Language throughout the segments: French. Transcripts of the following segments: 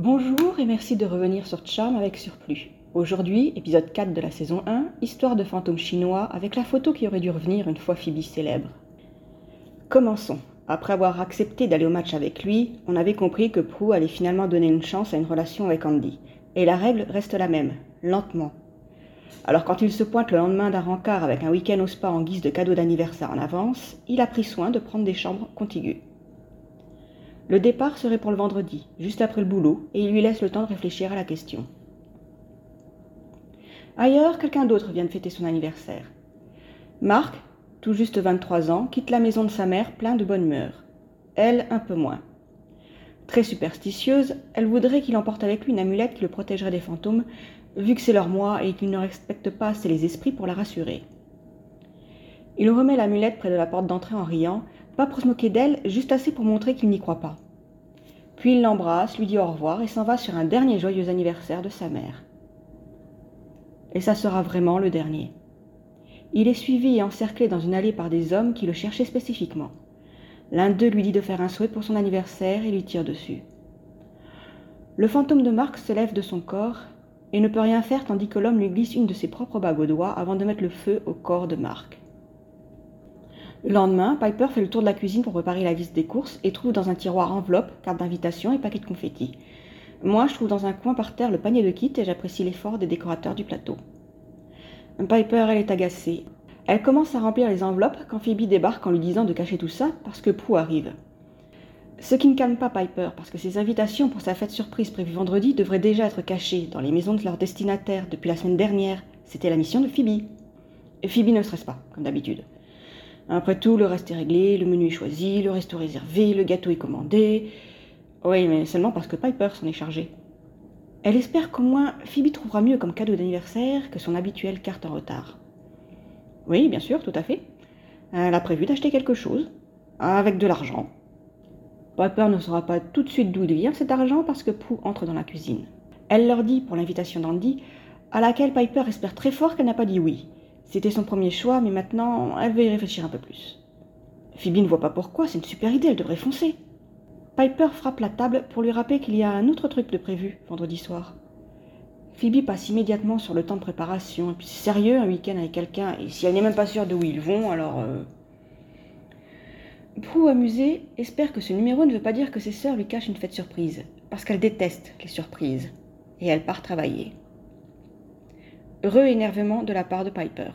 Bonjour et merci de revenir sur Charme avec Surplus. Aujourd'hui, épisode 4 de la saison 1, histoire de fantôme chinois avec la photo qui aurait dû revenir une fois Phoebe célèbre. Commençons. Après avoir accepté d'aller au match avec lui, on avait compris que Prue allait finalement donner une chance à une relation avec Andy. Et la règle reste la même, lentement. Alors quand il se pointe le lendemain d'un rencard avec un week-end au spa en guise de cadeau d'anniversaire en avance, il a pris soin de prendre des chambres contiguës. Le départ serait pour le vendredi, juste après le boulot, et il lui laisse le temps de réfléchir à la question. Ailleurs, quelqu'un d'autre vient de fêter son anniversaire. Marc, tout juste 23 ans, quitte la maison de sa mère plein de bonne humeur. Elle, un peu moins. Très superstitieuse, elle voudrait qu'il emporte avec lui une amulette qui le protégerait des fantômes, vu que c'est leur mois et qu'il ne respecte pas assez les esprits pour la rassurer. Il remet l'amulette près de la porte d'entrée en riant, pas pour se moquer d'elle, juste assez pour montrer qu'il n'y croit pas. Puis il l'embrasse, lui dit au revoir et s'en va sur un dernier joyeux anniversaire de sa mère. Et ça sera vraiment le dernier. Il est suivi et encerclé dans une allée par des hommes qui le cherchaient spécifiquement. L'un d'eux lui dit de faire un souhait pour son anniversaire et lui tire dessus. Le fantôme de Marc se lève de son corps et ne peut rien faire tandis que l'homme lui glisse une de ses propres bagues au doigt avant de mettre le feu au corps de Marc. Le lendemain, Piper fait le tour de la cuisine pour préparer la liste des courses et trouve dans un tiroir enveloppe, carte d'invitation et paquet de confettis. Moi, je trouve dans un coin par terre le panier de kit et j'apprécie l'effort des décorateurs du plateau. Piper, elle est agacée. Elle commence à remplir les enveloppes quand Phoebe débarque en lui disant de cacher tout ça parce que Prue arrive. Ce qui ne calme pas Piper, parce que ses invitations pour sa fête surprise prévue vendredi devraient déjà être cachées dans les maisons de leurs destinataires depuis la semaine dernière. C'était la mission de Phoebe. Phoebe ne stresse pas, comme d'habitude. Après tout, le reste est réglé, le menu est choisi, le resto réservé, le gâteau est commandé. Oui, mais seulement parce que Piper s'en est chargé. Elle espère qu'au moins Phoebe trouvera mieux comme cadeau d'anniversaire que son habituelle carte en retard. Oui, bien sûr, tout à fait. Elle a prévu d'acheter quelque chose, avec de l'argent. Piper ne saura pas tout de suite d'où il vient cet argent parce que Prue entre dans la cuisine. Elle leur dit pour l'invitation d'Andy, à laquelle Piper espère très fort qu'elle n'a pas dit oui. C'était son premier choix, mais maintenant, elle veut y réfléchir un peu plus. Phoebe ne voit pas pourquoi, c'est une super idée, elle devrait foncer. Piper frappe la table pour lui rappeler qu'il y a un autre truc de prévu vendredi soir. Phoebe passe immédiatement sur le temps de préparation, et puis c'est sérieux un week-end avec quelqu'un, et si elle n'est même pas sûre de où ils vont, alors. Euh... Prue, amusée, espère que ce numéro ne veut pas dire que ses sœurs lui cachent une fête surprise, parce qu'elle déteste les surprises, et elle part travailler. Heureux énervement de la part de Piper.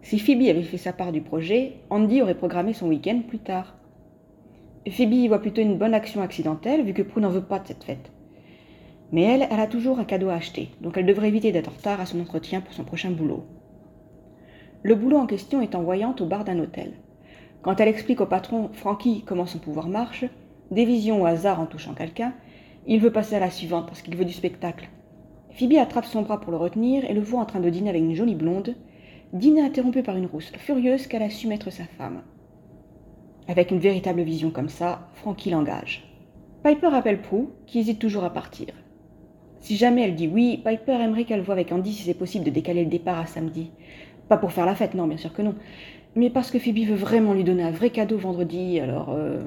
Si Phoebe avait fait sa part du projet, Andy aurait programmé son week-end plus tard. Phoebe voit plutôt une bonne action accidentelle, vu que Prue n'en veut pas de cette fête. Mais elle, elle a toujours un cadeau à acheter, donc elle devrait éviter d'être en retard à son entretien pour son prochain boulot. Le boulot en question est en voyante au bar d'un hôtel. Quand elle explique au patron Frankie comment son pouvoir marche, des visions au hasard en touchant quelqu'un, il veut passer à la suivante parce qu'il veut du spectacle. Phoebe attrape son bras pour le retenir et le voit en train de dîner avec une jolie blonde, dîner interrompu par une rousse furieuse qu'elle a su mettre sa femme. Avec une véritable vision comme ça, Frankie l'engage. Piper appelle Prue, qui hésite toujours à partir. Si jamais elle dit oui, Piper aimerait qu'elle voie avec Andy si c'est possible de décaler le départ à samedi. Pas pour faire la fête, non, bien sûr que non. Mais parce que Phoebe veut vraiment lui donner un vrai cadeau vendredi, alors... Euh...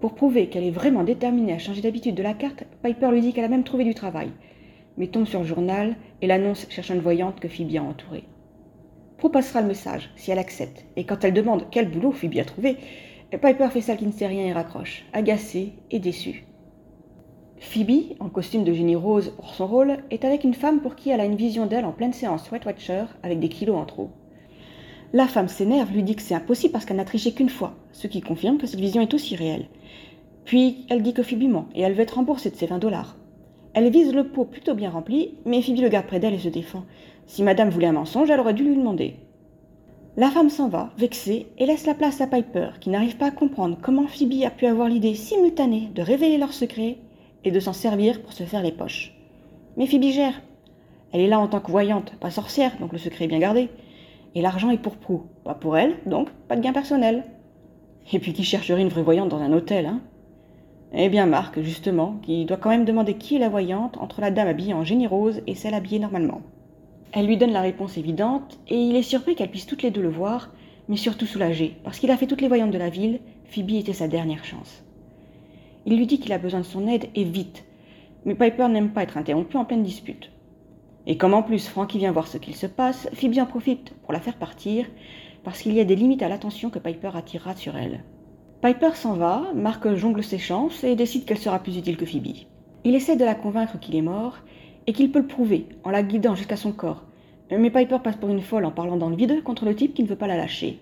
Pour prouver qu'elle est vraiment déterminée à changer d'habitude de la carte, Piper lui dit qu'elle a même trouvé du travail, mais tombe sur le journal et l'annonce cherche une voyante que Phoebe a entourée. Pro passera le message, si elle accepte, et quand elle demande quel boulot Phoebe a trouvé, Piper fait ça qui ne sait rien et raccroche, agacée et déçue. Phoebe, en costume de génie rose pour son rôle, est avec une femme pour qui elle a une vision d'elle en pleine séance White Watcher avec des kilos en trop. La femme s'énerve, lui dit que c'est impossible parce qu'elle n'a triché qu'une fois, ce qui confirme que cette vision est aussi réelle. Puis elle dit que Phoebe ment et elle veut être remboursée de ses 20 dollars. Elle vise le pot plutôt bien rempli, mais Phoebe le garde près d'elle et se défend. Si madame voulait un mensonge, elle aurait dû lui demander. La femme s'en va, vexée, et laisse la place à Piper, qui n'arrive pas à comprendre comment Phoebe a pu avoir l'idée simultanée de révéler leur secret et de s'en servir pour se faire les poches. Mais Phoebe gère. Elle est là en tant que voyante, pas sorcière, donc le secret est bien gardé. Et l'argent est pour Prou, pas pour elle, donc pas de gain personnel. Et puis qui chercherait une vraie voyante dans un hôtel, hein? Eh bien Marc, justement, qui doit quand même demander qui est la voyante entre la dame habillée en génie rose et celle habillée normalement. Elle lui donne la réponse évidente, et il est surpris qu'elle puisse toutes les deux le voir, mais surtout soulagé, parce qu'il a fait toutes les voyantes de la ville, Phoebe était sa dernière chance. Il lui dit qu'il a besoin de son aide et vite. Mais Piper n'aime pas être interrompu en pleine dispute. Et comme en plus Frankie vient voir ce qu'il se passe, Phoebe en profite pour la faire partir, parce qu'il y a des limites à l'attention que Piper attirera sur elle. Piper s'en va, Mark jongle ses chances et décide qu'elle sera plus utile que Phoebe. Il essaie de la convaincre qu'il est mort et qu'il peut le prouver en la guidant jusqu'à son corps. Mais Piper passe pour une folle en parlant dans le vide contre le type qui ne veut pas la lâcher.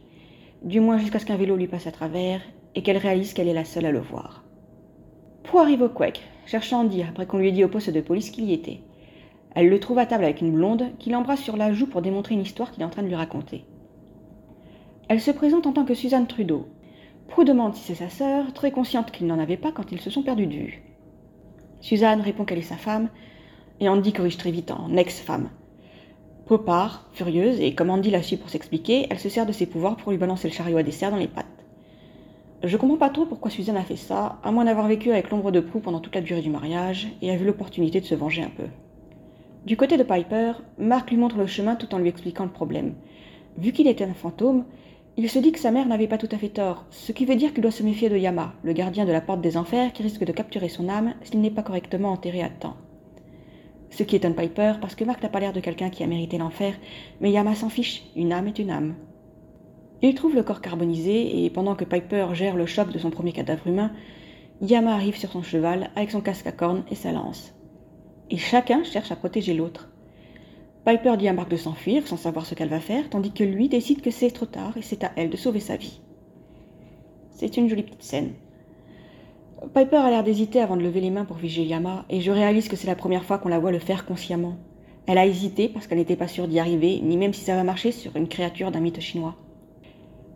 Du moins jusqu'à ce qu'un vélo lui passe à travers et qu'elle réalise qu'elle est la seule à le voir. Prue arrive au Quake, cherchant Andy après qu'on lui ait dit au poste de police qu'il y était. Elle le trouve à table avec une blonde qui l'embrasse sur la joue pour démontrer une histoire qu'il est en train de lui raconter. Elle se présente en tant que Suzanne Trudeau. Prue demande si c'est sa sœur, très consciente qu'il n'en avait pas quand ils se sont perdus de vue. Suzanne répond qu'elle est sa femme, et Andy corrige très vite en ex-femme. Prue part, furieuse, et comme Andy la suit pour s'expliquer, elle se sert de ses pouvoirs pour lui balancer le chariot à dessert dans les pattes. Je comprends pas trop pourquoi Suzanne a fait ça, à moins d'avoir vécu avec l'ombre de Prue pendant toute la durée du mariage, et a vu l'opportunité de se venger un peu. Du côté de Piper, Mark lui montre le chemin tout en lui expliquant le problème. Vu qu'il était un fantôme, il se dit que sa mère n'avait pas tout à fait tort, ce qui veut dire qu'il doit se méfier de Yama, le gardien de la porte des enfers qui risque de capturer son âme s'il n'est pas correctement enterré à temps. Ce qui étonne Piper parce que Mark n'a pas l'air de quelqu'un qui a mérité l'enfer, mais Yama s'en fiche, une âme est une âme. Il trouve le corps carbonisé et pendant que Piper gère le choc de son premier cadavre humain, Yama arrive sur son cheval avec son casque à cornes et sa lance et chacun cherche à protéger l'autre. Piper dit à Mark de s'enfuir sans savoir ce qu'elle va faire, tandis que lui décide que c'est trop tard et c'est à elle de sauver sa vie. C'est une jolie petite scène. Piper a l'air d'hésiter avant de lever les mains pour viger Yama, et je réalise que c'est la première fois qu'on la voit le faire consciemment. Elle a hésité parce qu'elle n'était pas sûre d'y arriver, ni même si ça va marcher sur une créature d'un mythe chinois.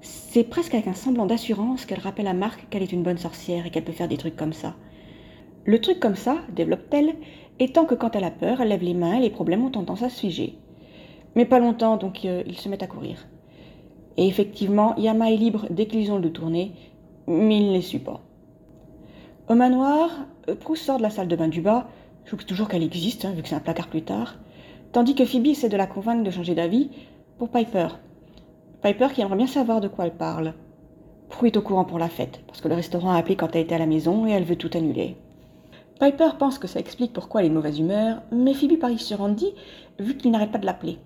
C'est presque avec un semblant d'assurance qu'elle rappelle à Mark qu'elle est une bonne sorcière et qu'elle peut faire des trucs comme ça. Le truc comme ça, développe-t-elle, étant que quand elle a peur, elle lève les mains et les problèmes ont tendance à se figer. Mais pas longtemps, donc euh, ils se mettent à courir. Et effectivement, Yama est libre dès qu'ils ont le tourner, mais il ne les suit pas. Au manoir, euh, Proust sort de la salle de bain du bas, je trouve toujours qu'elle existe, hein, vu que c'est un placard plus tard, tandis que Phoebe essaie de la convaincre de changer d'avis pour Piper. Piper qui aimerait bien savoir de quoi elle parle. Prue est au courant pour la fête, parce que le restaurant a appelé quand elle était à la maison et elle veut tout annuler. Piper pense que ça explique pourquoi elle est mauvaise humeur, mais Phoebe parie sur Andy, vu qu'il n'arrête pas de l'appeler.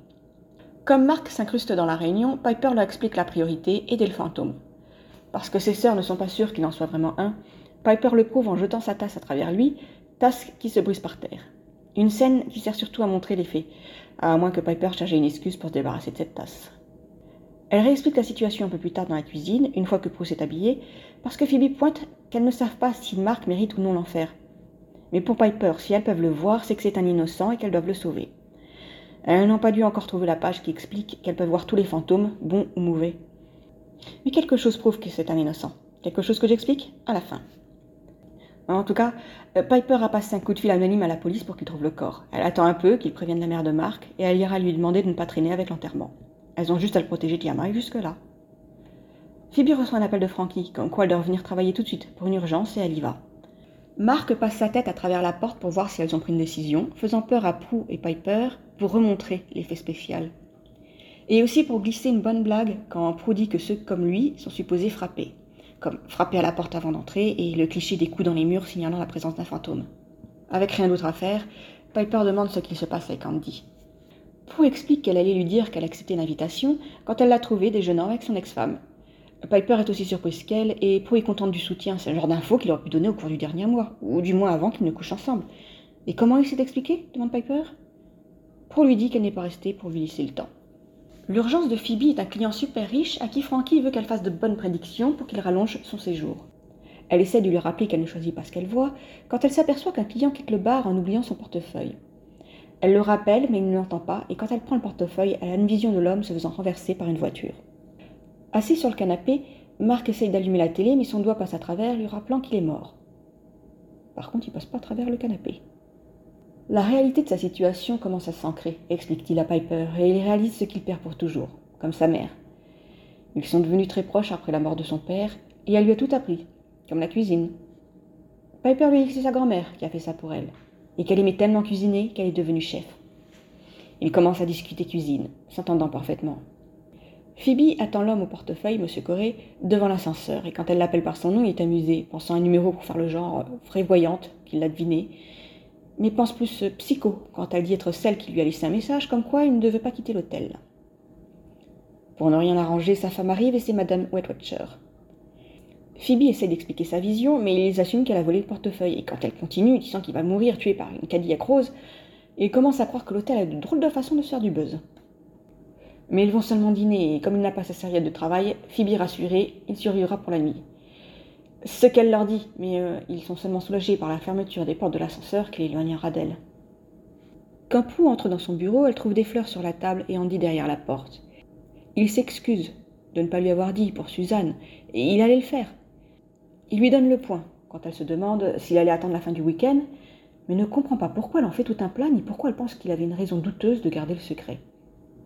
Comme Mark s'incruste dans la réunion, Piper leur explique la priorité aider le fantôme. Parce que ses sœurs ne sont pas sûres qu'il en soit vraiment un, Piper le prouve en jetant sa tasse à travers lui, tasse qui se brise par terre. Une scène qui sert surtout à montrer les faits, à moins que Piper cherche une excuse pour se débarrasser de cette tasse. Elle réexplique la situation un peu plus tard dans la cuisine, une fois que Bruce est habillé, parce que Phoebe pointe qu'elles ne savent pas si Mark mérite ou non l'enfer, mais pour Piper, si elles peuvent le voir, c'est que c'est un innocent et qu'elles doivent le sauver. Elles n'ont pas dû encore trouver la page qui explique qu'elles peuvent voir tous les fantômes, bons ou mauvais. Mais quelque chose prouve que c'est un innocent. Quelque chose que j'explique à la fin. En tout cas, euh, Piper a passé un coup de fil anonyme à la police pour qu'ils trouvent le corps. Elle attend un peu qu'ils préviennent la mère de Mark et elle ira lui demander de ne pas traîner avec l'enterrement. Elles ont juste à le protéger de Yama et jusque-là. Phoebe reçoit un appel de Frankie, comme quoi elle doit revenir travailler tout de suite pour une urgence et elle y va. Marc passe sa tête à travers la porte pour voir si elles ont pris une décision, faisant peur à Prue et Piper pour remontrer l'effet spécial. Et aussi pour glisser une bonne blague quand Prue dit que ceux comme lui sont supposés frapper, comme frapper à la porte avant d'entrer et le cliché des coups dans les murs signalant la présence d'un fantôme. Avec rien d'autre à faire, Piper demande ce qu'il se passe avec Andy. Prue explique qu'elle allait lui dire qu'elle acceptait l'invitation quand elle l'a trouvé déjeunant avec son ex-femme, Piper est aussi surprise qu'elle, et Pro est contente du soutien. C'est le genre d'info qu'il aurait pu donner au cours du dernier mois, ou du mois avant qu'ils ne couchent ensemble. Et comment il s'est expliqué? demande Piper. Pro lui dit qu'elle n'est pas restée pour lui laisser le temps. L'urgence de Phoebe est un client super riche à qui Frankie veut qu'elle fasse de bonnes prédictions pour qu'il rallonge son séjour. Elle essaie de lui rappeler qu'elle ne choisit pas ce qu'elle voit quand elle s'aperçoit qu'un client quitte le bar en oubliant son portefeuille. Elle le rappelle, mais il ne l'entend pas, et quand elle prend le portefeuille, elle a une vision de l'homme se faisant renverser par une voiture. Assis sur le canapé, Marc essaye d'allumer la télé, mais son doigt passe à travers, lui rappelant qu'il est mort. Par contre, il passe pas à travers le canapé. La réalité de sa situation commence à s'ancrer, explique-t-il à Piper, et il réalise ce qu'il perd pour toujours, comme sa mère. Ils sont devenus très proches après la mort de son père, et elle lui a tout appris, comme la cuisine. Piper lui dit que c'est sa grand-mère qui a fait ça pour elle, et qu'elle aimait tellement cuisiner qu'elle est devenue chef. Ils commencent à discuter cuisine, s'entendant parfaitement. Phoebe attend l'homme au portefeuille, M. Corée, devant l'ascenseur, et quand elle l'appelle par son nom, il est amusé, pensant à un numéro pour faire le genre euh, prévoyante, qu'il l'a deviné, mais pense plus euh, psycho quand elle dit être celle qui lui a laissé un message, comme quoi il ne devait pas quitter l'hôtel. Pour ne rien arranger, sa femme arrive et c'est Madame Wetwatcher. Phoebe essaie d'expliquer sa vision, mais ils assument qu'elle a volé le portefeuille, et quand elle continue, disant qu'il va mourir tué par une Cadillac rose, il commence à croire que l'hôtel a de drôles de façon de se faire du buzz. Mais ils vont seulement dîner, et comme il n'a pas sa serviette de travail, Phoebe rassurée, il survivra pour la nuit. Ce qu'elle leur dit, mais euh, ils sont seulement soulagés par la fermeture des portes de l'ascenseur qui l'éloignera d'elle. Quand Prue entre dans son bureau, elle trouve des fleurs sur la table et Andy derrière la porte. Il s'excuse de ne pas lui avoir dit pour Suzanne, et il allait le faire. Il lui donne le point quand elle se demande s'il allait attendre la fin du week-end, mais ne comprend pas pourquoi elle en fait tout un plat ni pourquoi elle pense qu'il avait une raison douteuse de garder le secret.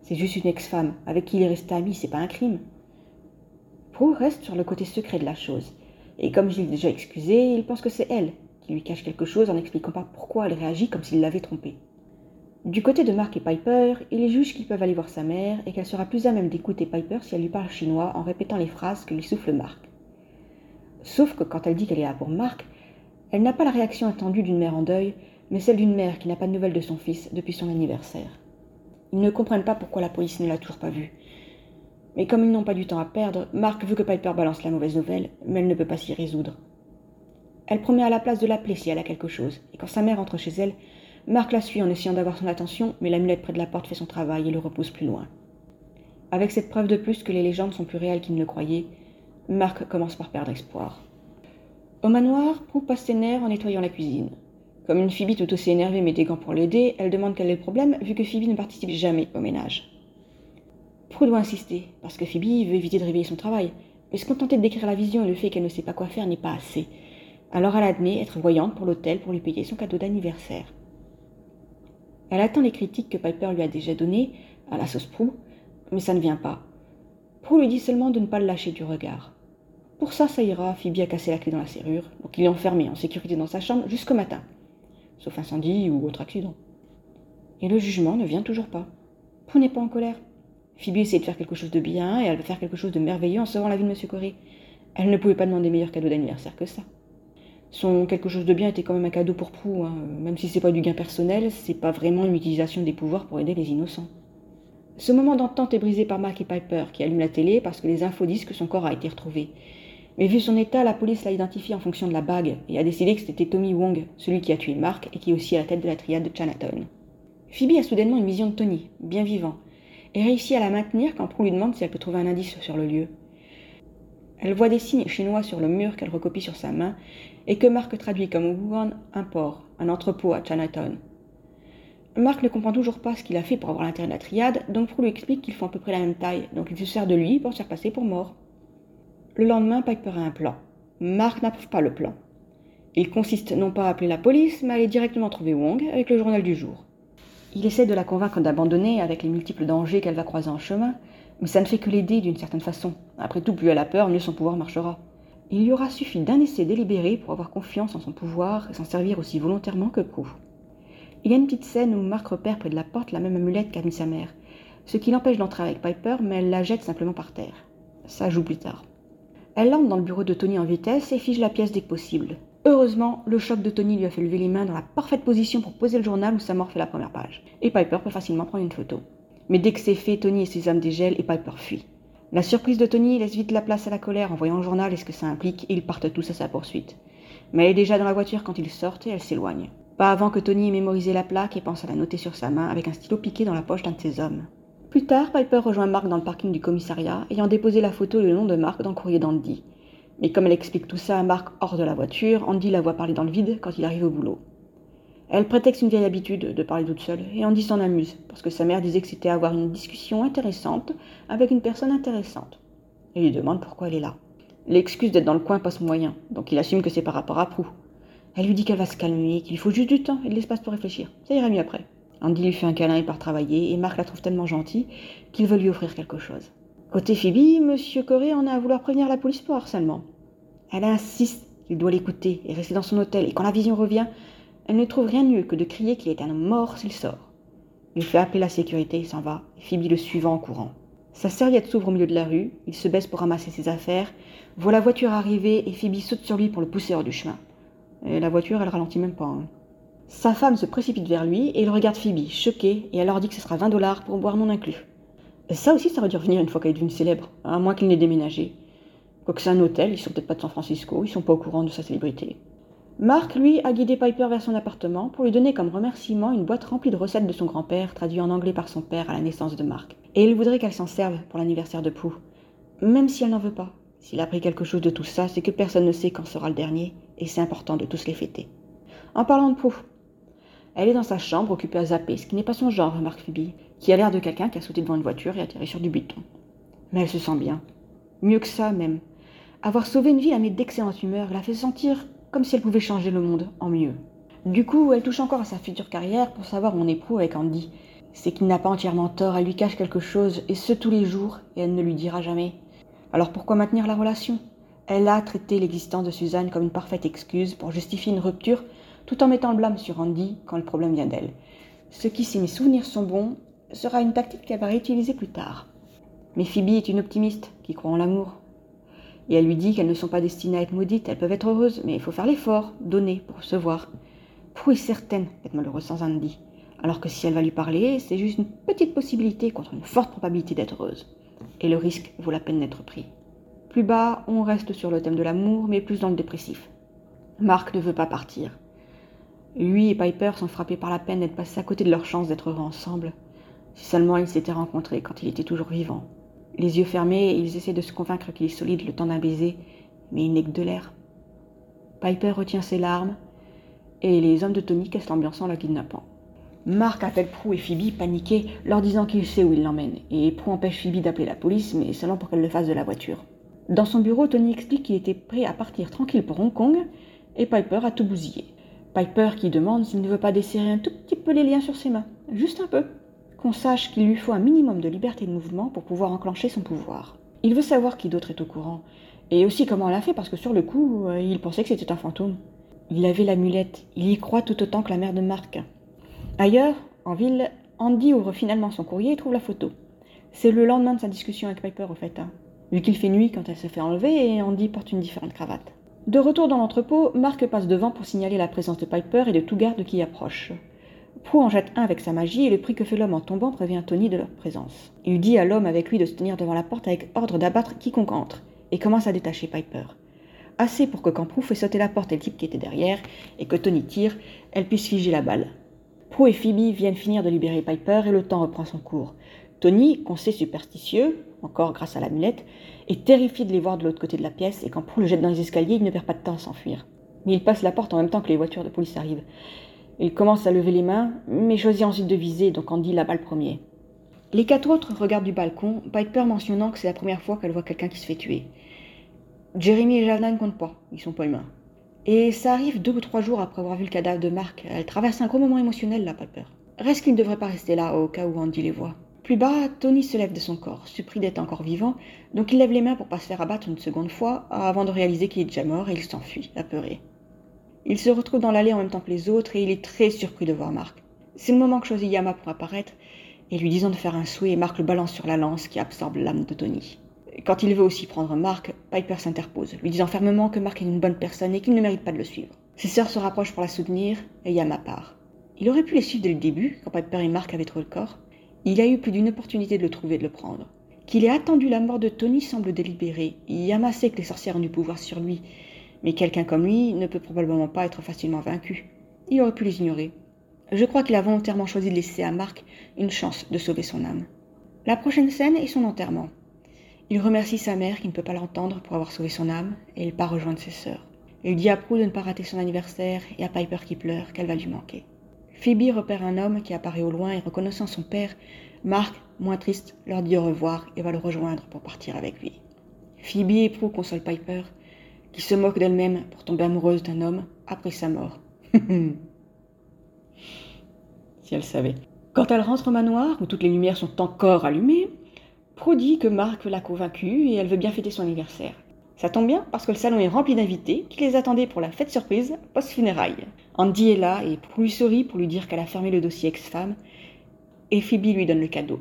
C'est juste une ex-femme avec qui il est resté ami, c'est pas un crime. Prue reste sur le côté secret de la chose, et comme je l'ai déjà excusé, il pense que c'est elle qui lui cache quelque chose en n'expliquant pas pourquoi elle réagit comme s'il l'avait trompée. Du côté de Mark et Piper, il juge qu'ils peuvent aller voir sa mère et qu'elle sera plus à même d'écouter Piper si elle lui parle chinois en répétant les phrases que lui souffle Mark. Sauf que quand elle dit qu'elle est là pour Marc, elle n'a pas la réaction attendue d'une mère en deuil, mais celle d'une mère qui n'a pas de nouvelles de son fils depuis son anniversaire. Ils ne comprennent pas pourquoi la police ne l'a toujours pas vu. Mais comme ils n'ont pas du temps à perdre, Marc veut que Piper balance la mauvaise nouvelle, mais elle ne peut pas s'y résoudre. Elle promet à la place de l'appeler si elle a quelque chose, et quand sa mère entre chez elle, Marc la suit en essayant d'avoir son attention, mais l'amulette près de la porte fait son travail et le repousse plus loin. Avec cette preuve de plus que les légendes sont plus réelles qu'il ne le croyait, Marc commence par perdre espoir. Au manoir, Prue passe ses nerfs en nettoyant la cuisine. Comme une Phoebe tout aussi énervée met des gants pour l'aider, elle demande quel est le problème vu que Phoebe ne participe jamais au ménage. Prue doit insister, parce que Phoebe veut éviter de réveiller son travail, mais se contenter de décrire la vision et le fait qu'elle ne sait pas quoi faire n'est pas assez. Alors elle admet être voyante pour l'hôtel pour lui payer son cadeau d'anniversaire. Elle attend les critiques que Piper lui a déjà données, à la sauce Prue, mais ça ne vient pas. Prue lui dit seulement de ne pas le lâcher du regard. Pour ça, ça ira, Phoebe a cassé la clé dans la serrure, donc il est enfermé en sécurité dans sa chambre jusqu'au matin, sauf incendie ou autre accident. Et le jugement ne vient toujours pas. Prue n'est pas en colère. Phoebe essaie de faire quelque chose de bien et elle veut faire quelque chose de merveilleux en sauvant la vie de M. Corée. Elle ne pouvait pas demander meilleur cadeau d'anniversaire que ça. Son quelque chose de bien était quand même un cadeau pour Prue, hein. même si c'est pas du gain personnel, c'est pas vraiment une utilisation des pouvoirs pour aider les innocents. Ce moment d'entente est brisé par Mark et Piper, qui allument la télé parce que les infos disent que son corps a été retrouvé. Mais vu son état, la police l'a identifié en fonction de la bague et a décidé que c'était Tommy Wong, celui qui a tué Mark et qui est aussi à la tête de la triade de Chinatown. Phoebe a soudainement une vision de Tony, bien vivant, et réussit à la maintenir quand Prue lui demande si elle peut trouver un indice sur le lieu. Elle voit des signes chinois sur le mur qu'elle recopie sur sa main et que Mark traduit comme Wuhan un port, un entrepôt à Chinatown. Mark ne comprend toujours pas ce qu'il a fait pour avoir l'intérêt de la triade, donc Prue lui explique qu'ils font à peu près la même taille, donc il se sert de lui pour se faire passer pour mort. Le lendemain, Piper a un plan. Mark n'approuve pas le plan. Il consiste non pas à appeler la police, mais à aller directement trouver Wong avec le journal du jour. Il essaie de la convaincre d'abandonner avec les multiples dangers qu'elle va croiser en chemin, mais ça ne fait que l'aider d'une certaine façon. Après tout, plus elle a peur, mieux son pouvoir marchera. Il lui aura suffi d'un essai délibéré pour avoir confiance en son pouvoir et s'en servir aussi volontairement que Prue. Il y a une petite scène où Mark repère près de la porte la même amulette qu'a mis sa mère, ce qui l'empêche d'entrer avec Piper, mais elle la jette simplement par terre. Ça joue plus tard. Elle entre dans le bureau de Tony en vitesse et fige la pièce dès que possible. Heureusement, le choc de Tony lui a fait lever les mains dans la parfaite position pour poser le journal où sa mort fait la première page. Et Piper peut facilement prendre une photo. Mais dès que c'est fait, Tony et ses hommes dégèlent et Piper fuit. La surprise de Tony laisse vite la place à la colère en voyant le journal et ce que ça implique et ils partent tous à sa poursuite. Mais elle est déjà dans la voiture quand ils sortent et elle s'éloigne. Pas avant que Tony ait mémorisé la plaque et pense à la noter sur sa main avec un stylo piqué dans la poche d'un de ses hommes. Plus tard, Piper rejoint Mark dans le parking du commissariat, ayant déposé la photo et le nom de Mark dans le courrier d'Andy. Mais comme elle explique tout ça à Mark hors de la voiture, Andy la voit parler dans le vide quand il arrive au boulot. Elle prétexte une vieille habitude de parler toute seule, et Andy s'en amuse, parce que sa mère disait que c'était avoir une discussion intéressante avec une personne intéressante. Il lui demande pourquoi elle est là. L'excuse d'être dans le coin passe moyen, donc il assume que c'est par rapport à Prou. Elle lui dit qu'elle va se calmer, qu'il faut juste du temps et de l'espace pour réfléchir. Ça ira mieux après. Andy lui fait un câlin et part travailler, et Marc la trouve tellement gentille qu'il veut lui offrir quelque chose. Côté Phoebe, Monsieur Corée en a à vouloir prévenir la police pour harcèlement. Elle insiste qu'il doit l'écouter et rester dans son hôtel, et quand la vision revient, elle ne trouve rien mieux que de crier qu'il est un mort s'il sort. Il fait appeler la sécurité, il s'en va, Phoebe le suivant en courant. Sa serviette s'ouvre au milieu de la rue, il se baisse pour ramasser ses affaires, voit la voiture arriver et Phoebe saute sur lui pour le pousser hors du chemin. La voiture, elle ralentit même pas. Hein. Sa femme se précipite vers lui et il regarde Phoebe, choqué, et elle leur dit que ce sera 20 dollars pour boire non inclus. Ça aussi, ça aurait dû revenir une fois qu'elle est devenue célèbre, à moins qu'il n'ait déménagé. Quoique c'est un hôtel, ils sont peut-être pas de San Francisco, ils sont pas au courant de sa célébrité. Mark, lui, a guidé Piper vers son appartement pour lui donner comme remerciement une boîte remplie de recettes de son grand-père, traduit en anglais par son père à la naissance de Mark. Et il voudrait qu'elle s'en serve pour l'anniversaire de Prue. Même si elle n'en veut pas. S'il a appris quelque chose de tout ça, c'est que personne ne sait quand sera le dernier, et c'est important de tous les fêter. En parlant de Prue, elle est dans sa chambre occupée à zapper, ce qui n'est pas son genre, remarque Phoebe, qui a l'air de quelqu'un qui a sauté devant une voiture et atterri sur du béton. Mais elle se sent bien. Mieux que ça, même. Avoir sauvé une vie la met d'excellente humeur, la fait sentir comme si elle pouvait changer le monde en mieux. Du coup, elle touche encore à sa future carrière pour savoir où on est avec Andy. C'est qu'il n'a pas entièrement tort, elle lui cache quelque chose, et ce tous les jours, et elle ne lui dira jamais. Alors pourquoi maintenir la relation? Elle a traité l'existence de Suzanne comme une parfaite excuse pour justifier une rupture, tout en mettant le blâme sur Andy quand le problème vient d'elle. Ce qui, si mes souvenirs sont bons, sera une tactique qu'elle va réutiliser plus tard. Mais Phoebe est une optimiste qui croit en l'amour, et elle lui dit qu'elles ne sont pas destinées à être maudites, elles peuvent être heureuses, mais il faut faire l'effort, donner pour recevoir. Prue est certaine d'être malheureuse sans Andy, alors que si elle va lui parler, c'est juste une petite possibilité contre une forte probabilité d'être heureuse. Et le risque vaut la peine d'être pris. Plus bas, on reste sur le thème de l'amour, mais plus dans le dépressif. Marc ne veut pas partir. Lui et Piper sont frappés par la peine d'être passés à côté de leur chance d'être heureux ensemble. Si seulement ils s'étaient rencontrés quand il était toujours vivant. Les yeux fermés, ils essaient de se convaincre qu'il est solide le temps d'un baiser, mais il n'est que de l'air. Piper retient ses larmes, et les hommes de Tony cassent l'ambiance en la kidnappant. Mark appelle Prue et Phoebe paniqués, leur disant qu'il sait où il l'emmène, et Prue empêche Phoebe d'appeler la police, mais seulement pour qu'elle le fasse de la voiture. Dans son bureau, Tony explique qu'il était prêt à partir tranquille pour Hong Kong, et Piper a tout bousillé. Piper qui demande s'il ne veut pas desserrer un tout petit peu les liens sur ses mains, juste un peu qu'on sache qu'il lui faut un minimum de liberté de mouvement pour pouvoir enclencher son pouvoir. Il veut savoir qui d'autre est au courant, et aussi comment elle a fait, parce que sur le coup, euh, il pensait que c'était un fantôme. Il avait l'amulette, il y croit tout autant que la mère de Marc. Ailleurs, en ville, Andy ouvre finalement son courrier et trouve la photo. C'est le lendemain de sa discussion avec Piper, au fait. Hein. Vu qu'il fait nuit quand elle se fait enlever et Andy porte une différente cravate. De retour dans l'entrepôt, Marc passe devant pour signaler la présence de Piper et de tout garde qui approche. Prue en jette un avec sa magie et le prix que fait l'homme en tombant prévient Tony de leur présence. Il dit à l'homme avec lui de se tenir devant la porte avec ordre d'abattre quiconque entre et commence à détacher Piper. Assez pour que quand Prue fait sauter la porte et le type qui était derrière et que Tony tire, elle puisse figer la balle. Prue et Phoebe viennent finir de libérer Piper et le temps reprend son cours. Tony, qu'on sait superstitieux, encore grâce à l'amulette, est terrifié de les voir de l'autre côté de la pièce et quand Prue le jette dans les escaliers, il ne perd pas de temps à s'enfuir. Mais il passe la porte en même temps que les voitures de police arrivent. Il commence à lever les mains, mais choisit ensuite de viser, donc Andy la balle premier. Les quatre autres regardent du balcon, Piper mentionnant que c'est la première fois qu'elle voit quelqu'un qui se fait tuer. Jeremy et Jana ne comptent pas, ils sont pas humains. Et ça arrive deux ou trois jours après avoir vu le cadavre de Mark. Elle traverse un gros moment émotionnel, là, Piper. Reste qu'il ne devrait pas rester là au cas où Andy les voit. Plus bas, Tony se lève de son corps, surpris d'être encore vivant, donc il lève les mains pour pas se faire abattre une seconde fois, avant de réaliser qu'il est déjà mort et il s'enfuit, apeuré. Il se retrouve dans l'allée en même temps que les autres et il est très surpris de voir Marc. C'est le moment que choisit Yama pour apparaître et lui disant de faire un souhait Marc le balance sur la lance qui absorbe l'âme de Tony. Quand il veut aussi prendre Marc, Piper s'interpose, lui disant fermement que Marc est une bonne personne et qu'il ne mérite pas de le suivre. Ses sœurs se rapprochent pour la soutenir et Yama part. Il aurait pu les suivre dès le début, quand Piper et Marc avaient trouvé le corps. Il a eu plus d'une opportunité de le trouver et de le prendre. Qu'il ait attendu la mort de Tony semble délibéré. Yama sait que les sorcières ont du pouvoir sur lui mais quelqu'un comme lui ne peut probablement pas être facilement vaincu. Il aurait pu les ignorer. Je crois qu'il a volontairement choisi de laisser à Marc une chance de sauver son âme. La prochaine scène est son enterrement. Il remercie sa mère qui ne peut pas l'entendre pour avoir sauvé son âme et il part rejoindre ses sœurs. Il dit à Prue de ne pas rater son anniversaire et à Piper qui pleure qu'elle va lui manquer. Phoebe repère un homme qui apparaît au loin et reconnaissant son père, Marc, moins triste, leur dit au revoir et va le rejoindre pour partir avec lui. Phoebe et Prue consolent Piper qui se moque d'elle-même pour tomber amoureuse d'un homme après sa mort. si elle savait. Quand elle rentre au manoir, où toutes les lumières sont encore allumées, Pro dit que Marc l'a convaincue et elle veut bien fêter son anniversaire. Ça tombe bien parce que le salon est rempli d'invités qui les attendaient pour la fête surprise post-funérailles. Andy est là et Pro lui sourit pour lui dire qu'elle a fermé le dossier ex-femme et Phoebe lui donne le cadeau.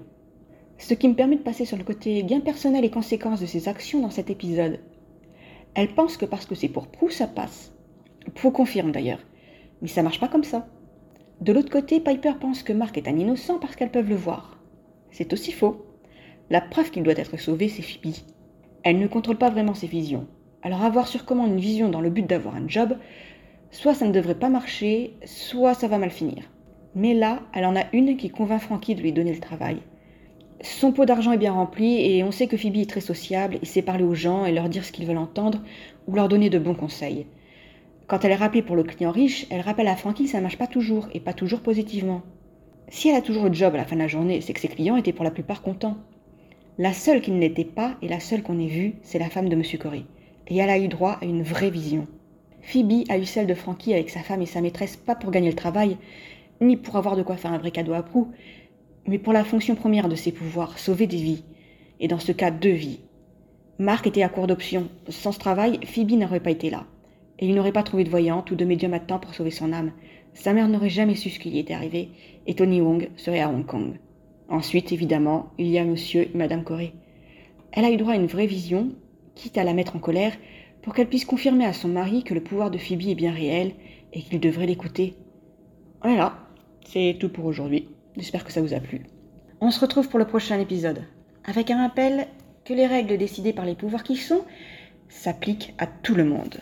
Ce qui me permet de passer sur le côté bien personnel et conséquences de ses actions dans cet épisode. Elle pense que parce que c'est pour Prou, ça passe. Prou confirme d'ailleurs. Mais ça marche pas comme ça. De l'autre côté, Piper pense que Mark est un innocent parce qu'elles peuvent le voir. C'est aussi faux. La preuve qu'il doit être sauvé, c'est Phoebe. Elle ne contrôle pas vraiment ses visions. Alors avoir sur une vision dans le but d'avoir un job, soit ça ne devrait pas marcher, soit ça va mal finir. Mais là, elle en a une qui convainc Frankie de lui donner le travail. Son pot d'argent est bien rempli et on sait que Phoebe est très sociable et sait parler aux gens et leur dire ce qu'ils veulent entendre ou leur donner de bons conseils. Quand elle est rappelée pour le client riche, elle rappelle à Frankie que ça ne marche pas toujours, et pas toujours positivement. Si elle a toujours le job à la fin de la journée, c'est que ses clients étaient pour la plupart contents. La seule qui ne l'était pas, et la seule qu'on ait vue, c'est la femme de M. Corey. Et elle a eu droit à une vraie vision. Phoebe a eu celle de Frankie avec sa femme et sa maîtresse, pas pour gagner le travail, ni pour avoir de quoi faire un vrai cadeau à Prou, mais pour la fonction première de ses pouvoirs, sauver des vies. Et dans ce cas, deux vies. Marc était à court d'options. Sans ce travail, Phoebe n'aurait pas été là et il n'aurait pas trouvé de voyante ou de médium à temps pour sauver son âme. Sa mère n'aurait jamais su ce qui y était arrivé, et Tony Wong serait à Hong Kong. Ensuite, évidemment, il y a monsieur et madame Corée. Elle a eu droit à une vraie vision, quitte à la mettre en colère, pour qu'elle puisse confirmer à son mari que le pouvoir de Phoebe est bien réel et qu'il devrait l'écouter. Voilà, c'est tout pour aujourd'hui. J'espère que ça vous a plu. On se retrouve pour le prochain épisode, avec un rappel que les règles décidées par les pouvoirs qui sont s'appliquent à tout le monde.